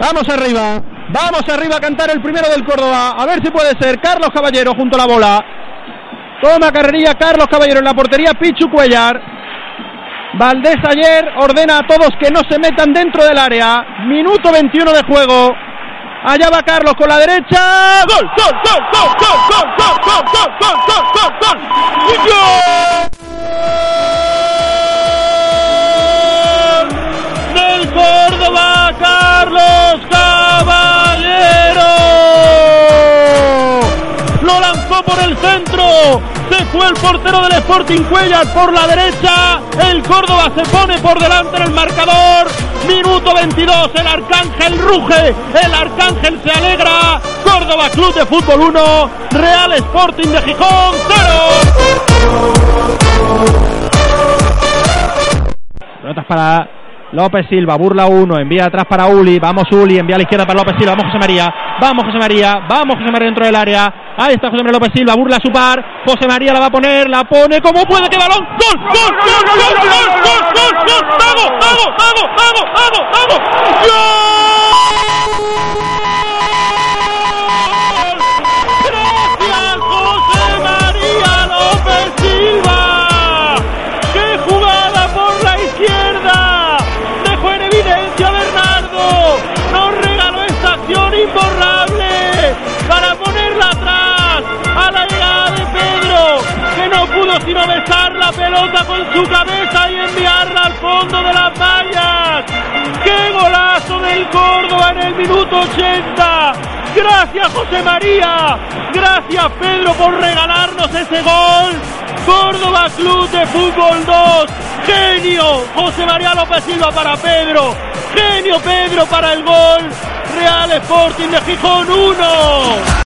Vamos arriba, vamos arriba a cantar el primero del Córdoba. A ver si puede ser Carlos Caballero junto a la bola. Toma carrería Carlos Caballero en la portería Pichu Cuellar. Valdés ayer ordena a todos que no se metan dentro del área. Minuto 21 de juego. Allá va Carlos con la derecha. ¡Gol! ¡Gol! ¡Gol! ¡Gol! ¡Gol! ¡Gol! ¡Gol! ¡Gol! ¡Gol! ¡Gol! ¡Gol! ¡Gol! Se fue el portero del Sporting Cuellar por la derecha. El Córdoba se pone por delante en el marcador. Minuto 22. El Arcángel ruge. El Arcángel se alegra. Córdoba Club de Fútbol 1. Real Sporting de Gijón 0. Pelotas para López Silva, burla uno, envía atrás para Uli, vamos Uli, envía a la izquierda para López Silva, vamos José María, vamos José María, vamos José María dentro del área, ahí está José María López Silva, burla a su par, José María la va a poner, la pone, ¿cómo puede que balón? ¡Gol! ¡Gol! ¡Gol! ¡Gol! ¡Gol! ¡Gol! ¡Gol! ¡Gol! ¡Vamos! ¡Vamos! ¡Vamos! ¡Vamos! ¡Gol! Besar la pelota con su cabeza y enviarla al fondo de las vallas. ¡Qué golazo del Córdoba en el minuto 80! Gracias José María, gracias Pedro por regalarnos ese gol. Córdoba Club de Fútbol 2. Genio José María López Silva para Pedro. Genio Pedro para el gol. Real Sporting de Gijón 1.